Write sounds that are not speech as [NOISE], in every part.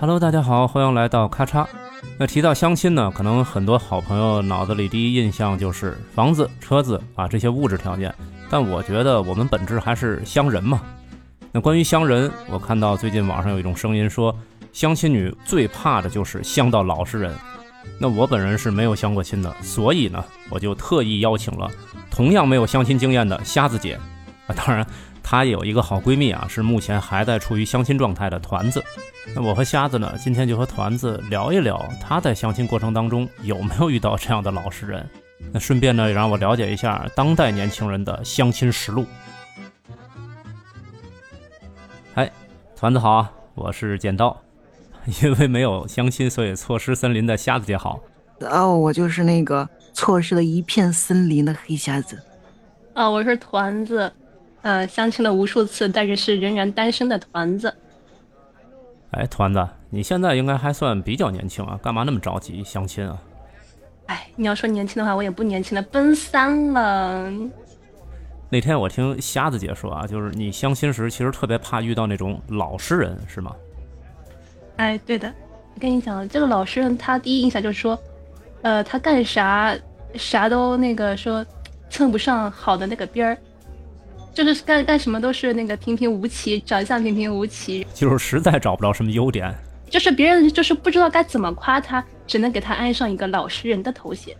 Hello，大家好，欢迎来到咔嚓。那提到相亲呢，可能很多好朋友脑子里第一印象就是房子、车子啊这些物质条件，但我觉得我们本质还是相人嘛。那关于相人，我看到最近网上有一种声音说，相亲女最怕的就是相到老实人。那我本人是没有相过亲的，所以呢，我就特意邀请了同样没有相亲经验的瞎子姐啊，当然她也有一个好闺蜜啊，是目前还在处于相亲状态的团子。那我和瞎子呢，今天就和团子聊一聊，她在相亲过程当中有没有遇到这样的老实人。那顺便呢，也让我了解一下当代年轻人的相亲实录。哎，团子好啊，我是剪刀。因为没有相亲，所以错失森林的瞎子姐好。哦，我就是那个错失了一片森林的黑瞎子。哦，我是团子，呃，相亲了无数次，但是是仍然单身的团子。哎，团子，你现在应该还算比较年轻啊，干嘛那么着急相亲啊？哎，你要说年轻的话，我也不年轻了，奔三了。那天我听瞎子姐说啊，就是你相亲时其实特别怕遇到那种老实人，是吗？哎，对的，我跟你讲，这个老实人他第一印象就是说，呃，他干啥啥都那个说蹭不上好的那个边儿，就是干干什么都是那个平平无奇，长相平平无奇，就是实在找不着什么优点，就是别人就是不知道该怎么夸他，只能给他安上一个老实人的头衔。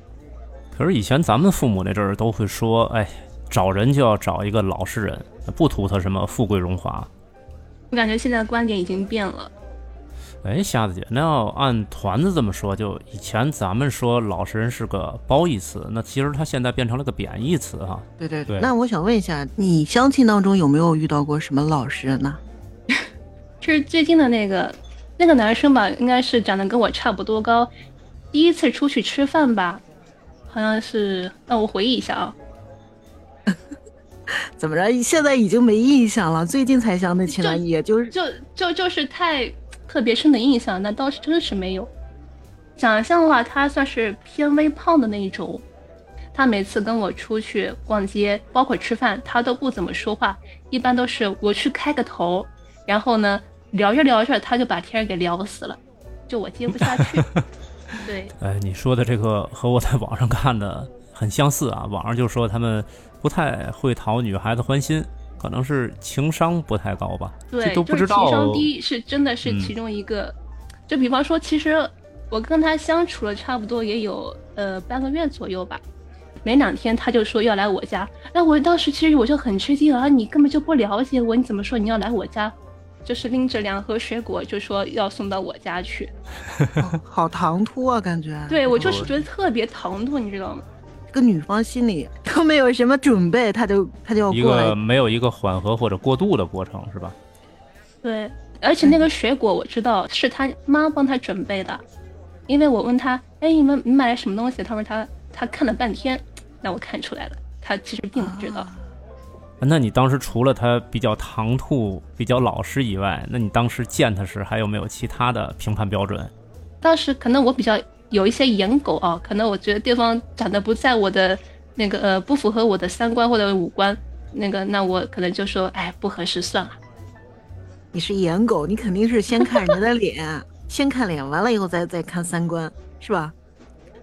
可是以前咱们父母那阵儿都会说，哎，找人就要找一个老实人，不图他什么富贵荣华。我感觉现在观点已经变了。哎，瞎子姐，那要按团子这么说，就以前咱们说老实人是个褒义词，那其实他现在变成了个贬义词哈。对对对。那我想问一下，你相亲当中有没有遇到过什么老实人呢？[LAUGHS] 就是最近的那个那个男生吧，应该是长得跟我差不多高。第一次出去吃饭吧，好像是让我回忆一下啊。[LAUGHS] 怎么着？现在已经没印象了？最近才相的亲了，也就是就就就是太。特别深的印象，那倒是真是没有。长相的话，他算是偏微胖的那一种。他每次跟我出去逛街，包括吃饭，他都不怎么说话，一般都是我去开个头，然后呢聊着聊着，他就把天给聊死了，就我接不下去。[LAUGHS] 对，哎，你说的这个和我在网上看的很相似啊。网上就说他们不太会讨女孩子欢心。可能是情商不太高吧？对，都不知道。情商低是真的是其中一个。就比方说，其实我跟他相处了差不多也有呃半个月左右吧。没两天他就说要来我家，那我当时其实我就很吃惊啊！你根本就不了解我，你怎么说你要来我家？就是拎着两盒水果就说要送到我家去，[LAUGHS] 好唐突啊，感觉。对我就是觉得特别唐突，你知道吗？这个女方心里都没有什么准备，她就她就要过来，一个没有一个缓和或者过渡的过程，是吧？对，而且那个水果我知道是他妈帮他准备的，因为我问他，哎，你们你买了什么东西？他说他他看了半天，那我看出来了，他其实并不知道。那你当时除了他比较唐突、比较老实以外，那你当时见他时还有没有其他的评判标准？当时可能我比较。有一些颜狗啊，可能我觉得对方长得不在我的那个呃不符合我的三观或者五官，那个那我可能就说哎不合适算了。你是颜狗，你肯定是先看人家的脸，[LAUGHS] 先看脸，完了以后再再看三观，是吧？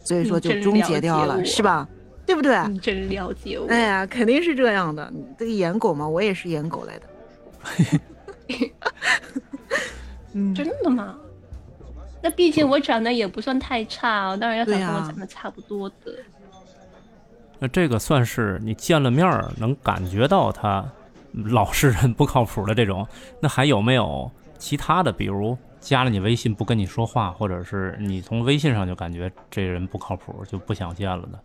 所以说就终结掉了，是吧？对不对？你真了解我。哎呀，肯定是这样的。这个颜狗嘛，我也是颜狗来的。[LAUGHS] [LAUGHS] 真的吗？那毕竟我长得也不算太差，当然要找跟我长得差不多的。那这个算是你见了面儿能感觉到他老实人不靠谱的这种。那还有没有其他的？比如加了你微信不跟你说话，或者是你从微信上就感觉这人不靠谱，就不想见了的？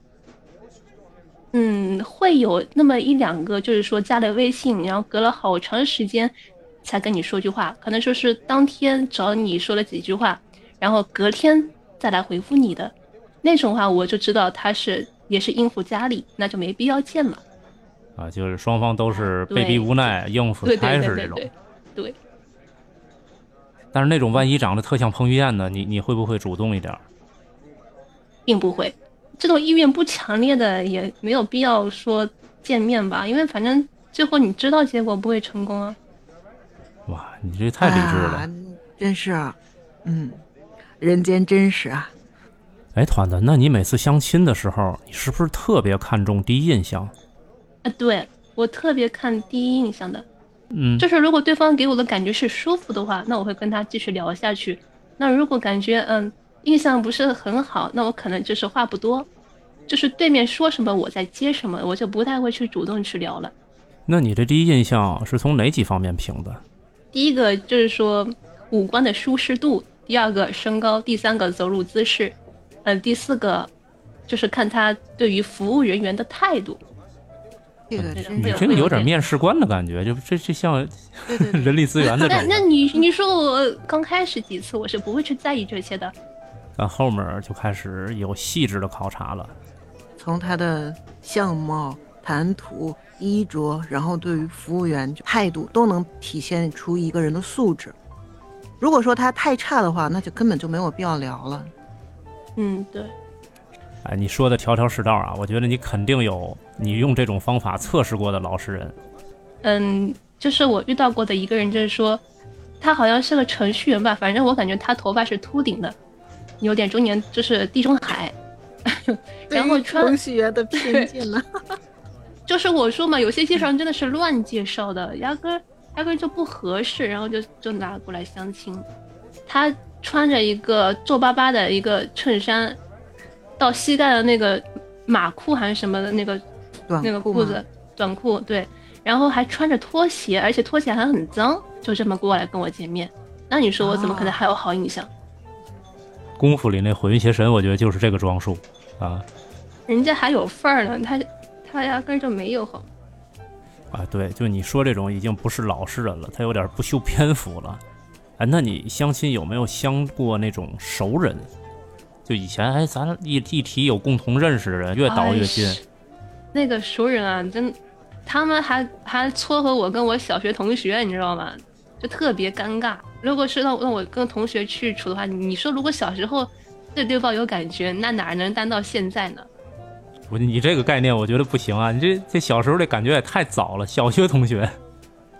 嗯，会有那么一两个，就是说加了微信，然后隔了好长时间才跟你说句话，可能说是当天找你说了几句话。然后隔天再来回复你的那种话，我就知道他是也是应付家里，那就没必要见了。啊，就是双方都是被逼无奈应付差事这种。对。但是那种万一长得特像彭于晏的，你你会不会主动一点？并不会，这种意愿不强烈的也没有必要说见面吧，因为反正最后你知道结果不会成功啊。哇，你这太理智了，真是，嗯，人间真实啊。哎，团子，那你每次相亲的时候，你是不是特别看重第一印象？啊，对我特别看第一印象的，嗯，就是如果对方给我的感觉是舒服的话，那我会跟他继续聊下去。那如果感觉嗯印象不是很好，那我可能就是话不多，就是对面说什么我在接什么，我就不太会去主动去聊了。那你这第一印象是从哪几方面评的？第一个就是说五官的舒适度，第二个身高，第三个走路姿势，嗯，第四个就是看他对于服务人员的态度。这个你这个有点面试官的感觉，就这这像人力资源的。那那你你说我刚开始几次我是不会去在意这些的，但后面就开始有细致的考察了，从他的相貌、谈吐、衣着，然后对于服务员态度都能体现出一个人的素质。如果说他太差的话，那就根本就没有必要聊了。嗯，对。哎，你说的条条是道啊！我觉得你肯定有你用这种方法测试过的老实人。嗯，就是我遇到过的一个人，就是说他好像是个程序员吧，反正我感觉他头发是秃顶的，有点中年，就是地中海。[LAUGHS] 然后穿程序员的偏见了？[LAUGHS] 就是我说嘛，有些介绍人真的是乱介绍的，压根压根就不合适，然后就就拿过来相亲。他穿着一个皱巴巴的一个衬衫。到膝盖的那个马裤还是什么的那个那个裤子短裤对，然后还穿着拖鞋，而且拖鞋还很脏，就这么过来跟我见面，那你说我怎么可能还有好印象？功夫里那火云邪神，我觉得就是这个装束啊。人家还有范儿呢，他他压根就没有好。啊，对，就你说这种已经不是老实人了，他有点不修边幅了。哎，那你相亲有没有相过那种熟人？就以前，哎，咱一一提有共同认识的人，越倒越近。那个熟人啊，真，他们还还撮合我跟我小学同学，你知道吗？就特别尴尬。如果是让让我跟同学去处的话，你说如果小时候对对方有感觉，那哪能单到现在呢？我你这个概念，我觉得不行啊！你这这小时候的感觉也太早了。小学同学，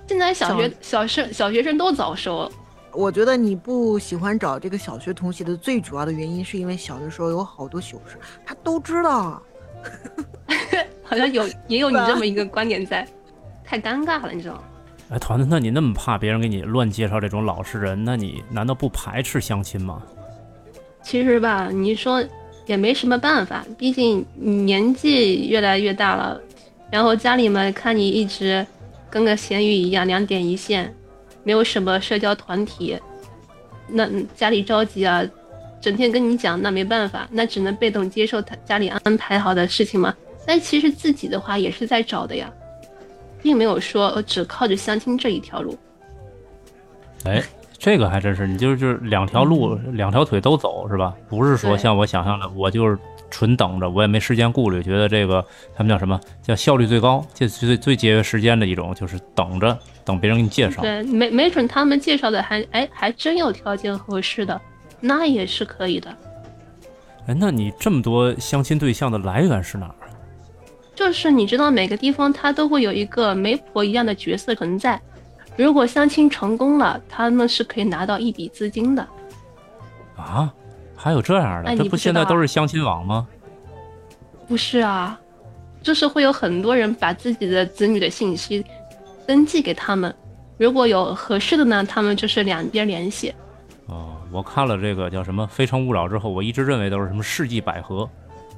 现在小学小生小学生都早熟。我觉得你不喜欢找这个小学同学的最主要的原因，是因为小的时候有好多糗事，他都知道。[LAUGHS] 好像有 [LAUGHS] 也有你这么一个观点在，太尴尬了，你知道吗？哎，团子，那你那么怕别人给你乱介绍这种老实人，那你难道不排斥相亲吗？其实吧，你说也没什么办法，毕竟年纪越来越大了，然后家里面看你一直跟个咸鱼一样，两点一线。没有什么社交团体，那家里着急啊，整天跟你讲，那没办法，那只能被动接受他家里安排好的事情嘛。但其实自己的话也是在找的呀，并没有说只靠着相亲这一条路。哎，这个还真是，你就是就是两条路，两条腿都走是吧？不是说像我想象的，我就是纯等着，我也没时间顾虑，觉得这个他们叫什么叫效率最高，最最最节约时间的一种，就是等着。等别人给你介绍，对，没没准他们介绍的还哎还真有条件合适的，那也是可以的。哎，那你这么多相亲对象的来源是哪儿？就是你知道每个地方他都会有一个媒婆一样的角色存在，如果相亲成功了，他们是可以拿到一笔资金的。啊，还有这样的？这不现在都是相亲网吗？不是啊，就是会有很多人把自己的子女的信息。登记给他们，如果有合适的呢，他们就是两边联系。哦，我看了这个叫什么《非诚勿扰》之后，我一直认为都是什么世纪百合，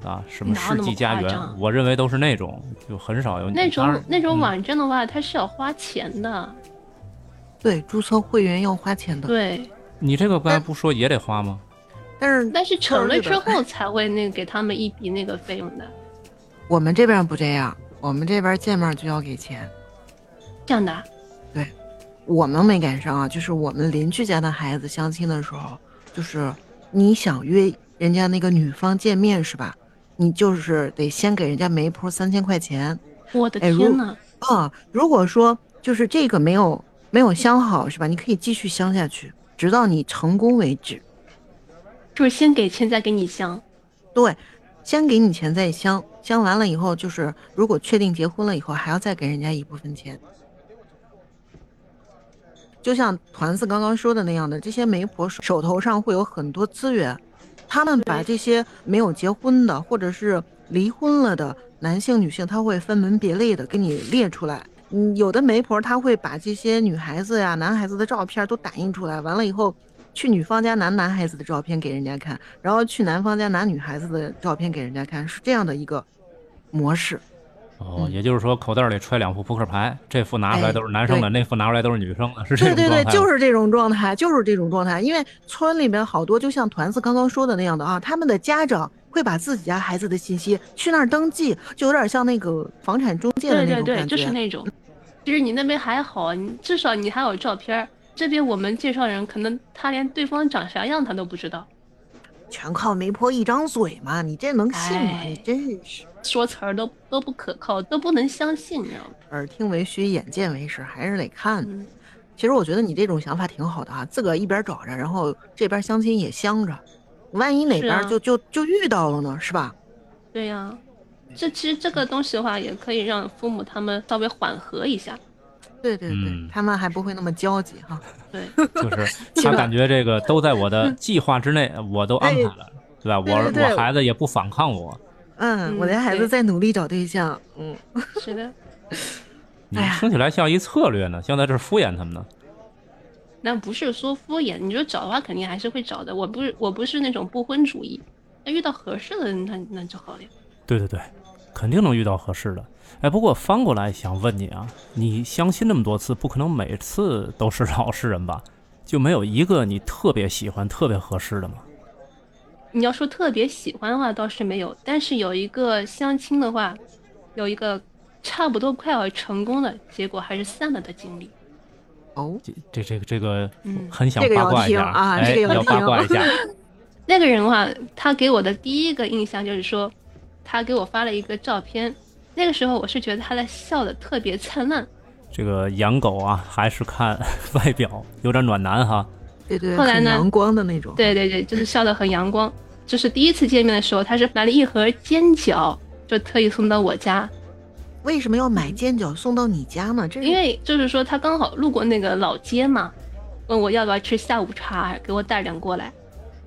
啊，什么世纪佳缘，我认为都是那种，就很少有那种那种网站的话，它是要花钱的。对，注册会员要花钱的。对，你这个刚才不说也得花吗？但是但是成了之后才会那个给他们一笔那个费用的。我们这边不这样，我们这边见面就要给钱。这样的，对，我们没赶上啊。就是我们邻居家的孩子相亲的时候，就是你想约人家那个女方见面是吧？你就是得先给人家媒婆三千块钱。我的天呐！啊，如果说就是这个没有没有相好是吧？你可以继续相下去，直到你成功为止。就是先给钱再给你相。对，先给你钱再相。相完了以后，就是如果确定结婚了以后，还要再给人家一部分钱。就像团子刚刚说的那样的，这些媒婆手头上会有很多资源，他们把这些没有结婚的或者是离婚了的男性、女性，他会分门别类的给你列出来。嗯，有的媒婆她会把这些女孩子呀、男孩子的照片都打印出来，完了以后，去女方家拿男孩子的照片给人家看，然后去男方家拿女孩子的照片给人家看，是这样的一个模式。哦，嗯也就是说，口袋里揣两副扑克牌，这副拿出来哎都是男生的，那副拿出来都是女生的，是这对对对，种状态吗。就是这种状态，就是这种状态。因为村里面好多就像团子刚刚说的那样的啊，他们的家长会把自己家孩子的信息去那儿登记，就有点像那个房产中介的对对对，那种感觉。就是那种。其实你那边还好，你至少你还有照片儿。这边我们介绍人可能他连对方长啥样他都不知道，全靠媒婆一张嘴嘛，你这能信吗？哎你真是说词儿都都不可靠，都不能相信，你知道吗？耳听为虚，眼见为实，还是得看。嗯，其实我觉得你这种想法挺好的啊，自个儿一边找着，然后这边相亲也相着，万一哪边就、就就遇到了呢，是吧？对呀、这其实这个东西的话，也可以让父母他们稍微缓和一下。对对对，嗯他们还不会那么焦急哈。对，[LAUGHS] 就是 [LAUGHS] 他感觉这个都在我的 [LAUGHS] 计划之内，我都安排了，对吧？我对对对我孩子也不反抗我，嗯，嗯我家孩子在努力找对象，嗯，是的，你哎呀听起来像一策略呢，像在这儿敷衍他们呢。那不是说敷衍，你说找的话肯定还是会找的。我不是我不是那种不婚主义，那遇到合适的人，那那就好了呀。对对对，肯定能遇到合适的。哎，不过翻过来想问你啊，你相亲那么多次，不可能每次都是老实人吧？就没有一个你特别喜欢、特别合适的吗？你要说特别喜欢的话倒是没有，但是有一个相亲的话，有一个差不多快要成功的结果还是散了的经历。哦，这这这个这个嗯很想这个要八卦一下听啊哎，这个要要八卦一下。那个人的话，他给我的第一个印象就是说，他给我发了一个照片，那个时候我是觉得他在笑的特别灿烂，这个养狗啊，还是看 [LAUGHS] 外表，有点暖男哈。对对，后来呢很阳光的那种。对对对，就是笑的很阳光。就是第一次见面的时候，他是买了一盒煎饺，就特意送到我家，为什么要买煎饺送到你家呢？这是因为就是说他刚好路过那个老街嘛，问我要不要吃下午茶，给我带点过来。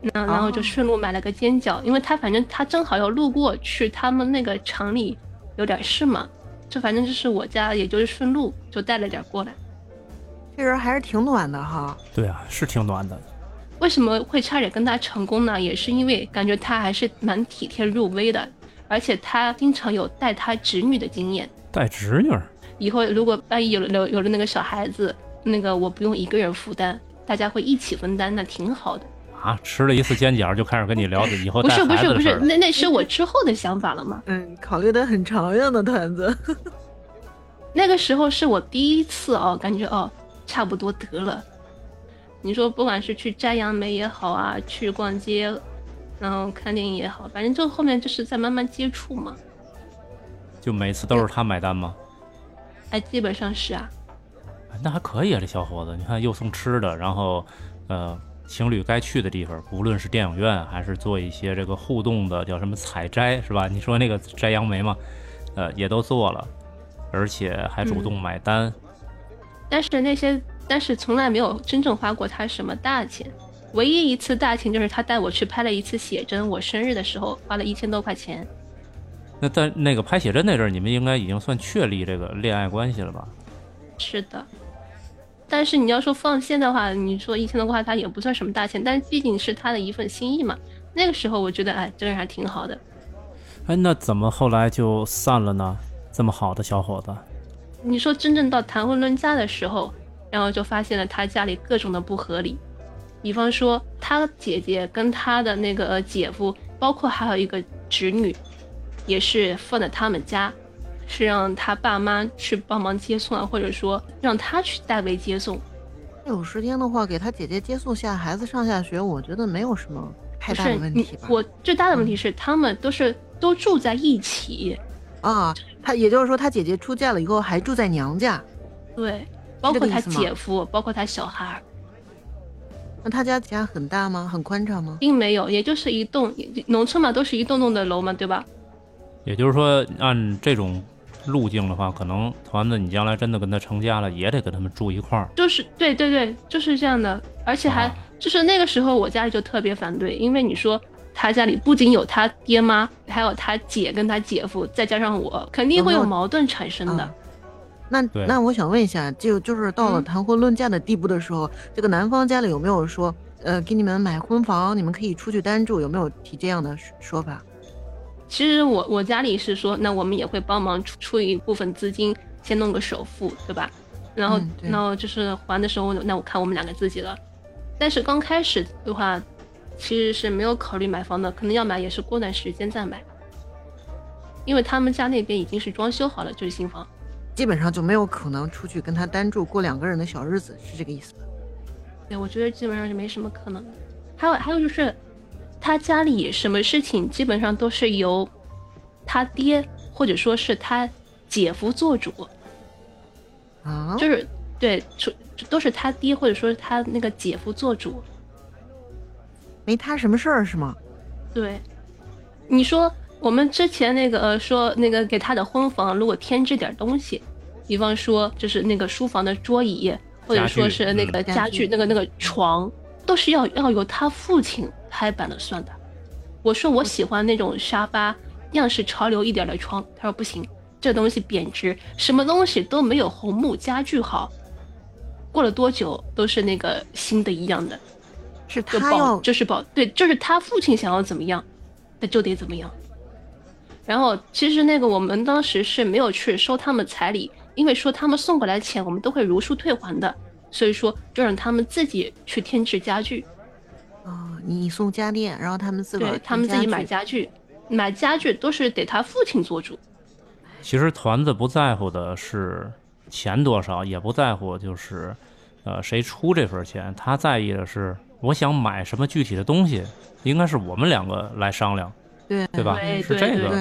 那然后就哦顺路买了个煎饺，因为他反正他正好要路过去他们那个厂里有点事嘛，就反正就是我家，也就是顺路就带了点过来。这人还是挺暖的哈。对啊，是挺暖的。为什么会差点跟他成功呢？也是因为感觉他还是蛮体贴入微的，而且他经常有带他侄女的经验。带侄女儿，以后如果万一有了有有了那个小孩子，那个我不用一个人负担，大家会一起分担，那挺好的。啊，吃了一次煎饺就开始跟你聊以后不是不是不是。那那 [LAUGHS] 是我之后的想法了嘛。嗯，考虑的很长远的团子。[LAUGHS] 那个时候是我第一次哦，感觉哦差不多得了。你说不管是去摘杨梅也好啊，去逛街，然后看电影也好，反正就后面就是在慢慢接触嘛。就每次都是他买单吗？哎，基本上是啊。哎那还可以啊，这小伙子，你看又送吃的，然后呃，情侣该去的地方，无论是电影院还是做一些这个互动的叫什么采摘是吧？你说那个摘杨梅嘛，呃，也都做了，而且还主动买单。但是那些，但是从来没有真正花过他什么大钱。唯一一次大钱就是他带我去拍了一次写真，我生日的时候花了一千多块钱。那在那个拍写真那阵儿，你们应该已经算确立这个恋爱关系了吧？是的，但是你要说放线的话，你说一千多块他也不算什么大钱，但毕竟是他的一份心意嘛。那个时候我觉得，哎，这个人还挺好的。哎，那怎么后来就散了呢？这么好的小伙子，你说真正到谈婚论嫁的时候，然后就发现了他家里各种的不合理，比方说他姐姐跟他的那个呃姐夫，包括还有一个侄女，也是放在他们家，是让他爸妈去帮忙接送啊，或者说让他去代为接送。有时间的话，给他姐姐接送下孩子上下学，我觉得没有什么太大的问题吧。我最大的问题是，他们都是都住在一起，啊，他也就是说，他姐姐出嫁了以后还住在娘家，对，包括他姐夫，包括他小孩儿，那他家家很大吗？很宽敞吗？并没有，也就是一栋农村嘛，都是一栋栋的楼嘛，对吧？也就是说，按这种路径的话，可能团子你将来真的跟他成家了，也得跟他们住一块儿。就是对对对，就是这样的，而且还、啊就是那个时候我家里就特别反对，因为你说他家里不仅有他爹妈，还有他姐跟他姐夫，再加上我，肯定会有矛盾产生的。啊那那我想问一下，就就是到了嗯谈婚论嫁的地步的时候，这个男方家里有没有说，呃，给你们买婚房，你们可以出去单住，有没有提这样的说说法？其实我我家里是说，那我们也会帮忙出出一部分资金，先弄个首付，对吧？然后、嗯然后就是还的时候，那我看我们两个自己了。但是刚开始的话，其实是没有考虑买房的，可能要买也是过段时间再买，因为他们家那边已经是装修好了，就是新房。基本上就没有可能出去跟他单住过两个人的小日子，是这个意思吧？对，我觉得基本上是没什么可能。还有还有就是，他家里什么事情基本上都是由他爹或者说是他姐夫做主，啊，就是对，出都是他爹或者说是他那个姐夫做主。没他什么事儿是吗？对，你说我们之前那个呃说那个给他的婚房如果添置点东西，比方说就是那个书房的桌椅，或者说是那个嗯家具、家具那个那个床，都是要要由他父亲拍板的算的。我说我喜欢那种沙发样式潮流一点的床，他说不行，这东西贬值，什么东西都没有红木家具好。过了多久都是那个新的一样的，是就保他要就是保对，就是他父亲想要怎么样，那就得怎么样。然后其实那个我们当时是没有去收他们彩礼，因为说他们送过来钱我们都会如数退还的，所以说就让他们自己去添置家具，啊、你送家电，然后他们自个儿对他们自己买家具，买家具都是得他父亲做主。其实团子不在乎的是钱多少，也不在乎就是，呃，谁出这份钱，他在意的是我想买什么具体的东西，应该是我们两个来商量，对。对吧？是这个，对，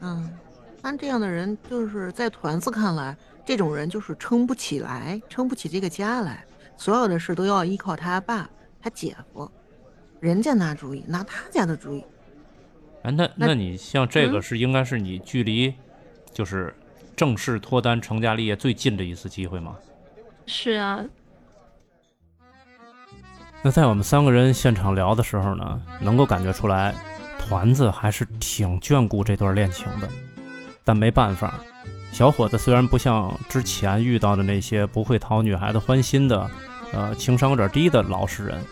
嗯，按这样的人，就是在团子看来，这种人就是撑不起来，撑不起这个家来，所有的事都要依靠他爸、他姐夫，人家拿主意，拿他家的主意。哎，那那那你像这个嗯？是应该是你距离就是正式脱单成家立业最近的一次机会吗？是啊，那在我们三个人现场聊的时候呢，能够感觉出来，团子还是挺眷顾这段恋情的。但没办法，小伙子虽然不像之前遇到的那些不会讨女孩子欢心的，呃，情商有点低的老实人，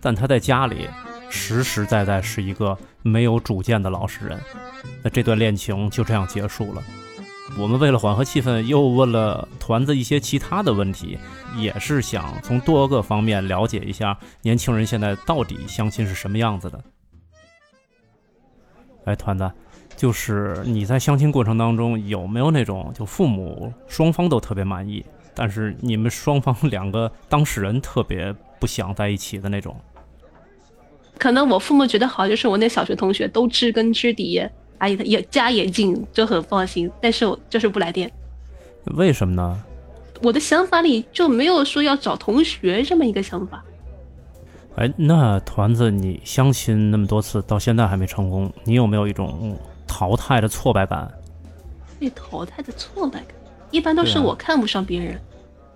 但他在家里实实在在是一个没有主见的老实人。那这段恋情就这样结束了。我们为了缓和气氛，又问了团子一些其他的问题，也是想从多个方面了解一下年轻人现在到底相亲是什么样子的。哎，团子，就是你在相亲过程当中有没有那种就父母双方都特别满意，但是你们双方两个当事人特别不想在一起的那种？可能我父母觉得好，就是我那小学同学都知根知底，哎也家也近，就很放心。但是我就是不来电，为什么呢？我的想法里就没有说要找同学这么一个想法。哎，那团子，你相亲那么多次，到现在还没成功，你有没有一种嗯淘汰的挫败感？被淘汰的挫败感，一般都是我看不上别人。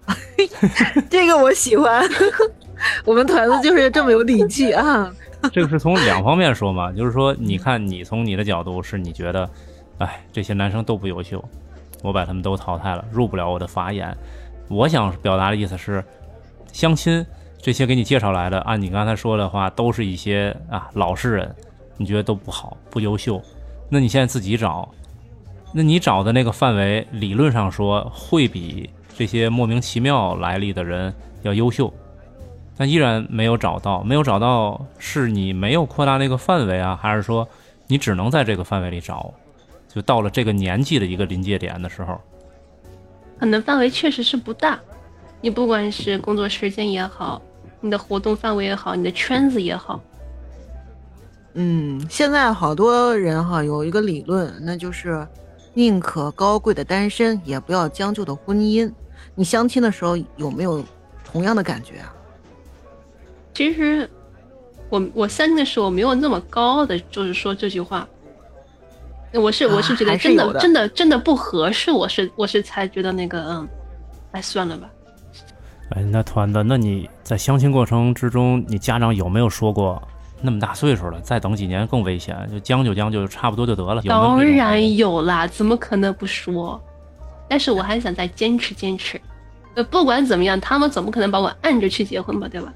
[LAUGHS] 这个我喜欢，我们团子就是这么有底气啊。[LAUGHS] 这个是从两方面说嘛，就是说，你看你从你的角度是你觉得，哎，这些男生都不优秀，我把他们都淘汰了，入不了我的法眼。我想表达的意思是，相亲这些给你介绍来的，按你刚才说的话，都是一些啊老实人，你觉得都不好，不优秀。那你现在自己找，那你找的那个范围，理论上说会比这些莫名其妙来历的人要优秀。但依然没有找到，没有找到，是你没有扩大那个范围啊，还是说你只能在这个范围里找？就到了这个年纪的一个临界点的时候，可能范围确实是不大，你不管是工作时间也好，你的活动范围也好，你的圈子也好，嗯，现在好多人哈有一个理论，那就是宁可高贵的单身，也不要将就的婚姻。你相亲的时候有没有同样的感觉啊？其实我我相亲的时候没有那么高的，就是说这句话，我是我是觉得真的真的真的不合适，我是我是才觉得那个嗯，哎算了吧。哎，那团子，那你在相亲过程之中，你家长有没有说过，那么大岁数了，再等几年更危险，就将就将就，差不多就得了？有当然有啦，怎么可能不说？但是我还想再坚持坚持。呃，不管怎么样，他们总不可能把我按着去结婚吧，对吧？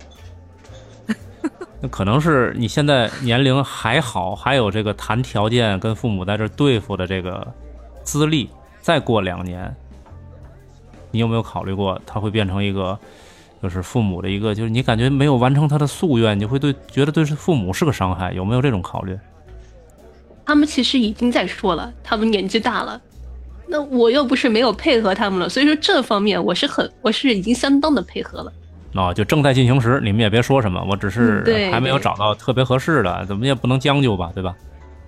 [LAUGHS] 那可能是你现在年龄还好，还有这个谈条件跟父母在这儿对付的这个资历，再过两年，你有没有考虑过他会变成一个，就是父母的一个，就是你感觉没有完成他的夙愿，你会对觉得对父母是个伤害，有没有这种考虑？他们其实已经在说了，他们年纪大了，那我又不是没有配合他们了，所以说这方面我是很，我是已经相当的配合了。啊、就正在进行时，你们也别说什么，我只是还没有找到特别合适的，怎么也不能将就吧，对吧？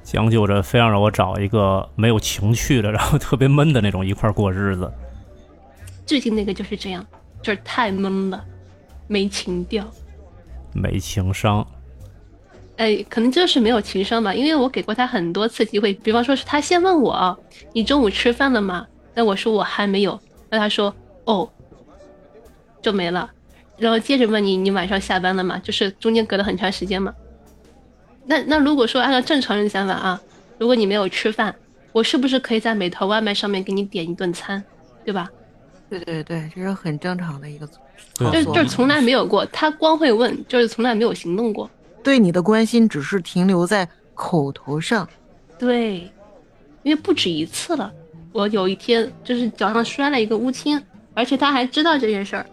将就着非要让我找一个没有情趣的，然后特别闷的那种一块儿过日子。最近那个就是这样，就是太闷了，没情调。没情商，哎，可能就是没有情商吧，因为我给过他很多次机会，比方说是他先问我，你中午吃饭了吗？那我说我还没有，那他说哦，就没了，然后接着问你，你晚上下班了吗？就是中间隔了很长时间嘛。那那如果说按照正常人的想法啊，如果你没有吃饭，我是不是可以在美团外卖上面给你点一顿餐，对吧？对对对，这是很正常的一个就就是从来没有过，他光会问，就是从来没有行动过。对你的关心只是停留在口头上。对，因为不止一次了。我有一天就是脚上摔了一个乌青，而且他还知道这件事儿，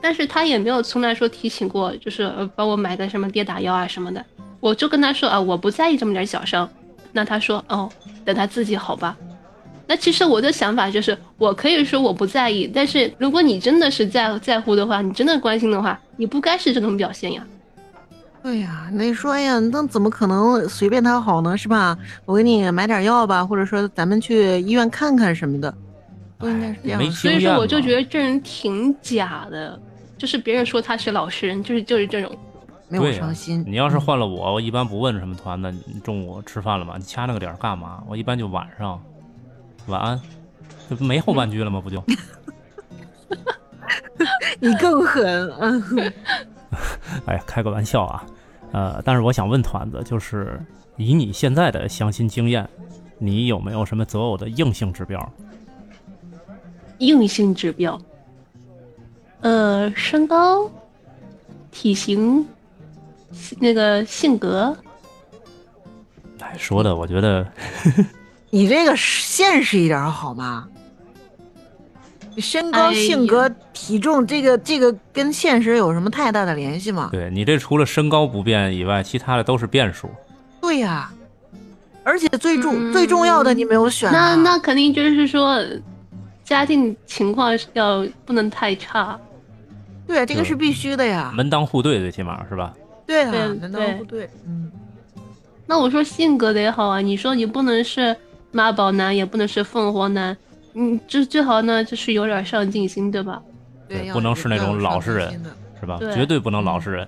但是他也没有从来说提醒过，就是呃帮我买个什么跌打药啊什么的。我就跟他说啊，我不在意这么点小伤。那他说哦，等他自己好吧。那其实我的想法就是，我可以说我不在意，但是如果你真的是在在乎的话，你真的关心的话，你不该是这种表现呀。对呀，那说哎呀，那怎么可能随便他好呢？是吧？我给你买点药吧，或者说咱们去医院看看什么的，不应该是这样。所以说，我就觉得这人挺假的，就是别人说他是老实人，就是就是这种。没有伤心。你要是换了我，我一般不问什么团的，你中午吃饭了吗？你掐那个点儿干嘛？我一般就晚上，晚安，这不没后半句了吗？不就？[LAUGHS] 你更狠，嗯，[LAUGHS] 哎呀，开个玩笑啊，呃，但是我想问团子，就是以你现在的相亲经验，你有没有什么择偶的硬性指标？硬性指标，呃，身高、体型、那个性格，哎，说的我觉得你这个现实一点好吗？你身高、性格、体重，这个这个跟现实有什么太大的联系吗？对你这除了身高不变以外，其他的都是变数。对呀、而且最重、嗯最重要的你没有选、那啊，那肯定就是说，家庭情况要不能太差。对啊，这个是必须的呀。门当户对，最起码是吧？对啊，门当户对，嗯，那我说性格得好啊，你说你不能是妈宝男，也不能是凤凰男，嗯，最最好呢就是有点上进心，对吧？对，不能是那种老实人是吧？对绝对不能老实人，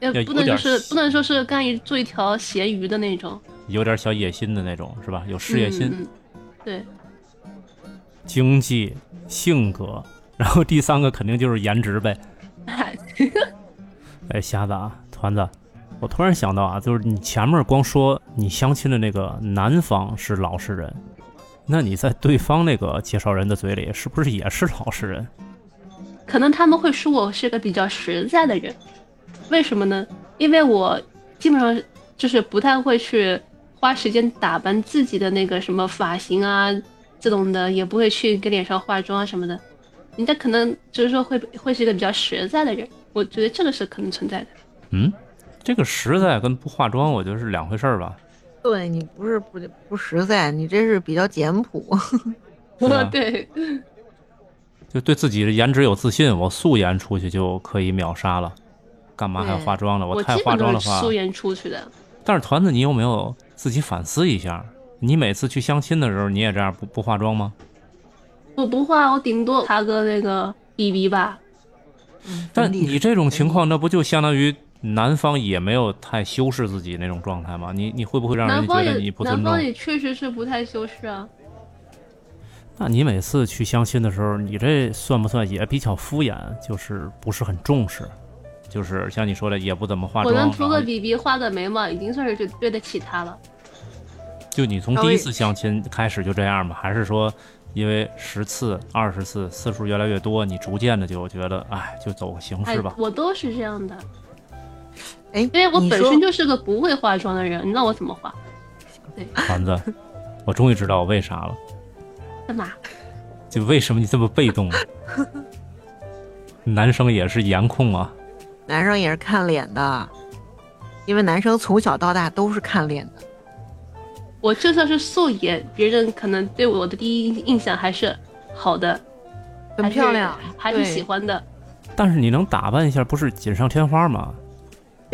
也要不能就是不能说是干一做一条咸鱼的那种有点小野心的那种是吧？有事业心、对，经济、性格，然后第三个肯定就是颜值呗。[LAUGHS] 哎，瞎子啊，团子，我突然想到啊，就是你前面光说你相亲的那个男方是老实人，那你在对方那个介绍人的嘴里是不是也是老实人？可能他们会说我是个比较实在的人，为什么呢？因为我基本上就是不太会去花时间打扮自己的那个什么发型啊这种的，也不会去给脸上化妆啊什么的。人家可能就是说会会是一个比较实在的人，我觉得这个是可能存在的。嗯，这个实在跟不化妆，我觉得是两回事儿吧。对你不是不不实在，你这是比较简朴。[LAUGHS] 是吧 [LAUGHS] 对，[LAUGHS] 就对自己的颜值有自信，我素颜出去就可以秒杀了，干嘛还要化妆呢？我太化妆的话，素颜出去的。但是团子，你有没有自己反思一下？你每次去相亲的时候，你也这样不不化妆吗？我不化，我顶多擦个那个 BB 吧。嗯，但你这种情况，那不就相当于男方也没有太修饰自己那种状态吗？你你会不会让人觉得你不尊重男方？也确实是不太修饰啊。那你每次去相亲的时候，你这算不算也比较敷衍？就是不是很重视，就是像你说的，也不怎么化妆。我能涂个 BB，，画个眉毛，已经算是对对得起他了。就你从第一次相亲开始就这样吗？还是说，因为十次、二十次次数越来越多，你逐渐的就觉得，哎，就走个形哎式吧？，我都是这样的，哎，因为我本身就是个不会化妆的人，你让我怎么化？团子，我终于知道我为啥了，干嘛？就为什么你这么被动啊？男生也是颜控啊，[LAUGHS] 男生也是看脸的，因为男生从小到大都是看脸的。我就算是素颜，别人可能对我的第一印象还是好的，很漂亮，还是对喜欢的。但是你能打扮一下，不是锦上添花吗？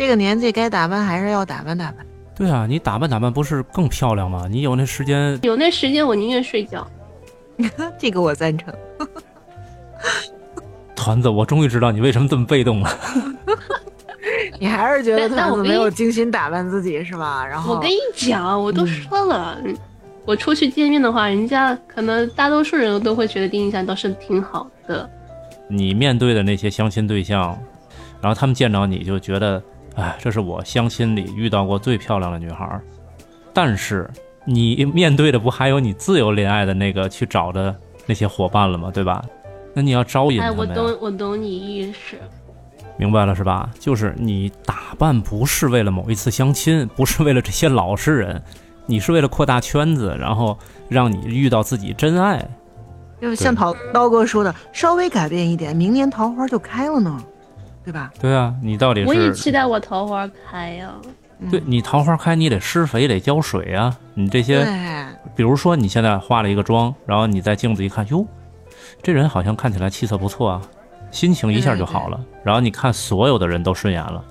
这个年纪该打扮还是要打扮打扮。对啊，你打扮打扮不是更漂亮吗？你有那时间，有那时间，我宁愿睡觉。[LAUGHS] 这个我赞成。[LAUGHS] 团子，我终于知道你为什么这么被动了。[LAUGHS] 你还是觉得但但我跟团子没有精心打扮自己是吧？然后我跟你讲，我都说了，嗯我出去见面的话，人家可能大多数人都会觉得第一印象倒是挺好的。你面对的那些相亲对象，然后他们见着你就觉得，哎，这是我相亲里遇到过最漂亮的女孩儿。但是你面对的不还有你自由恋爱的那个去找的那些伙伴了吗？对吧？那你要招引哎，他们哎。我懂，我懂你意思。明白了是吧？就是你打扮不是为了某一次相亲，不是为了这些老实人，你是为了扩大圈子，然后让你遇到自己真爱。就像桃刀哥说的，稍微改变一点，明年桃花就开了呢，对吧？对啊，你到底是我也期待我桃花开呀、嗯对你桃花开，你得施肥，得浇水啊。你这些，比如说你现在化了一个妆，然后你在镜子一看，哟，这人好像看起来气色不错啊，心情一下就好了。然后你看所有的人都顺眼了。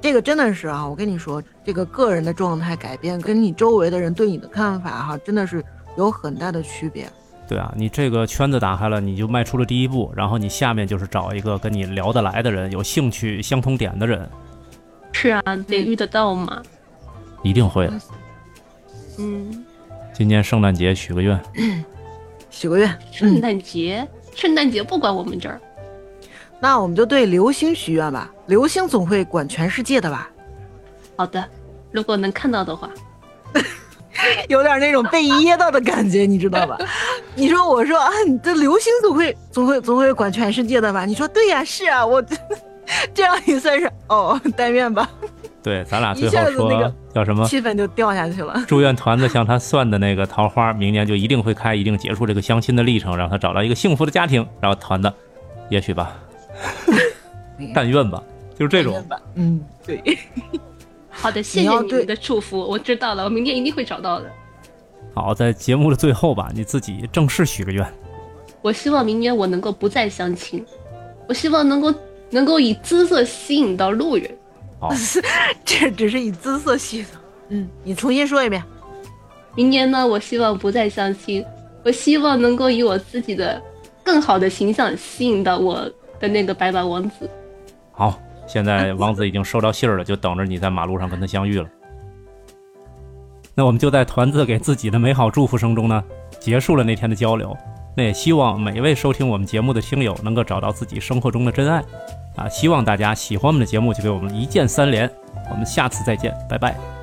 这个真的是啊，我跟你说，这个个人的状态改变，跟你周围的人对你的看法哈，真的是有很大的区别。对啊，你这个圈子打开了，你就迈出了第一步，然后你下面就是找一个跟你聊得来的人，有兴趣相同点的人，是啊，得遇得到嘛。一定会的。嗯，今年圣诞节许个愿，[COUGHS] 许个愿，圣诞节，圣诞节不管我们这儿。那我们就对流星许愿吧。流星总会管全世界的吧？好的，如果能看到的话，[LAUGHS] [LAUGHS] 有点那种被噎到的感觉，你知道吧？[LAUGHS] 你说，我说啊，你这流星总会总会总会管全世界的吧？你说对呀，是啊，我 [LAUGHS] 这样也算是哦，但愿吧，对，咱俩最后说子那个叫什么？气氛就掉下去了。祝愿团子像他算的那个桃花，明年就一定会开，一定结束这个相亲的历程，让他找到一个幸福的家庭。然后团子，也许吧，但愿吧，就是这种。吧，嗯，对。好的，谢谢你们的祝福，我知道了，我明天一定会找到的。好，在节目的最后吧，你自己正式许个愿。我希望明年我能够不再相亲，我希望能够能够以姿色吸引到路人。好，[LAUGHS] 这只是以姿色吸引。嗯，你重新说一遍。明年呢，我希望不再相亲，我希望能够以我自己的更好的形象吸引到我的那个白马王子。好，现在王子已经收到信儿了，就等着你在马路上跟他相遇了。那我们就在团子给自己的美好祝福声中呢，结束了那天的交流。那也希望每一位收听我们节目的听友能够找到自己生活中的真爱，啊，希望大家喜欢我们的节目就给我们一键三连。我们下次再见，拜拜。